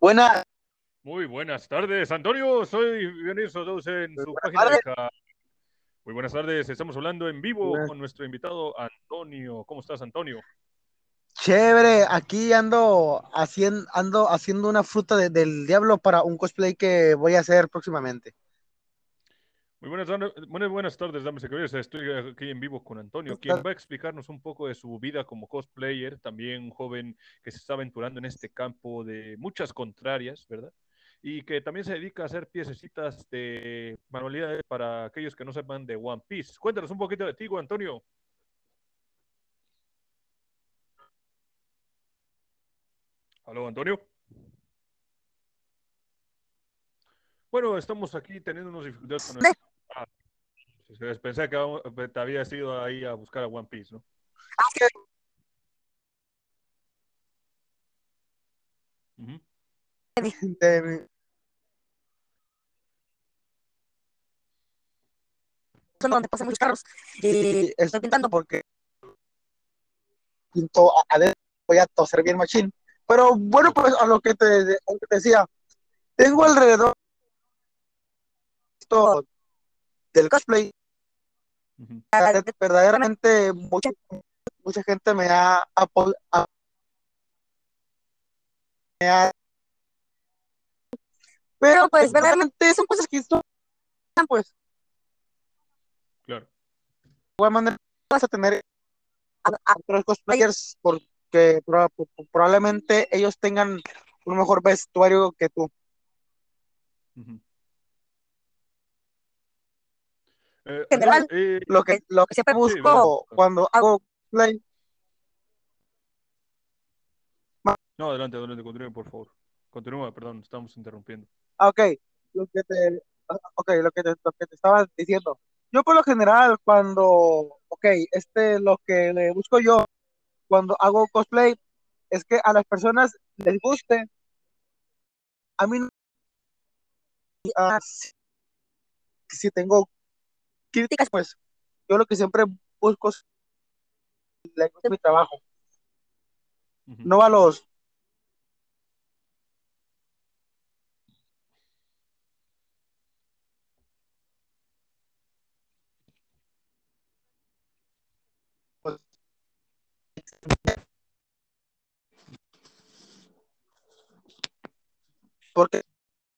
Buenas. Muy buenas tardes, Antonio. Soy bienvenidos todos en su página de Muy buenas tardes. Estamos hablando en vivo Buenas. con nuestro invitado Antonio. ¿Cómo estás, Antonio? Chévere, aquí ando haciendo, ando haciendo una fruta de- del diablo para un cosplay que voy a hacer próximamente. Muy buenas, tardes- muy buenas tardes, damas y caballeros. Estoy aquí en vivo con Antonio, quien va a explicarnos un poco de su vida como cosplayer, también un joven que se está aventurando en este campo de muchas contrarias, ¿verdad? Y que también se dedica a hacer piececitas de manualidades para aquellos que no sepan de One Piece. Cuéntanos un poquito de ti, Antonio. Aló, Antonio. Bueno, estamos aquí teniendo unos dificultades con el... Ah, sí, pensé que vamos- te habías ido ahí a buscar a One Piece, ¿no? Ujú. De mi- zona donde pasan muchos carros y estoy pintando porque pinto a- voy a toser bien machín. Pero bueno, pues a lo que te, a lo que te decía, tengo alrededor del cosplay. Verdaderamente mucha, mucha gente me ha apo- a- me ha- pero pues verdaderamente son cosas que son pues Claro. de igual manera vas a tener a, a otros cosplayers porque proba- po- po- probablemente ellos tengan un mejor vestuario que tú. Ujú. Eh, General, eh, Lo que, lo que siempre busco cuando hago cosplay, no, adelante, adelante, continúe, por favor. Continúa, perdón, estamos interrumpiendo. ah, ok, lo que te, ah, ok, lo que te, lo que te estaba diciendo. Yo por lo general cuando, ok, este, lo que le busco yo cuando hago cosplay es que a las personas les guste. A mí, no- ah, si, si tengo críticas, pues yo lo que siempre busco es les guste mi trabajo, no a los pues, porque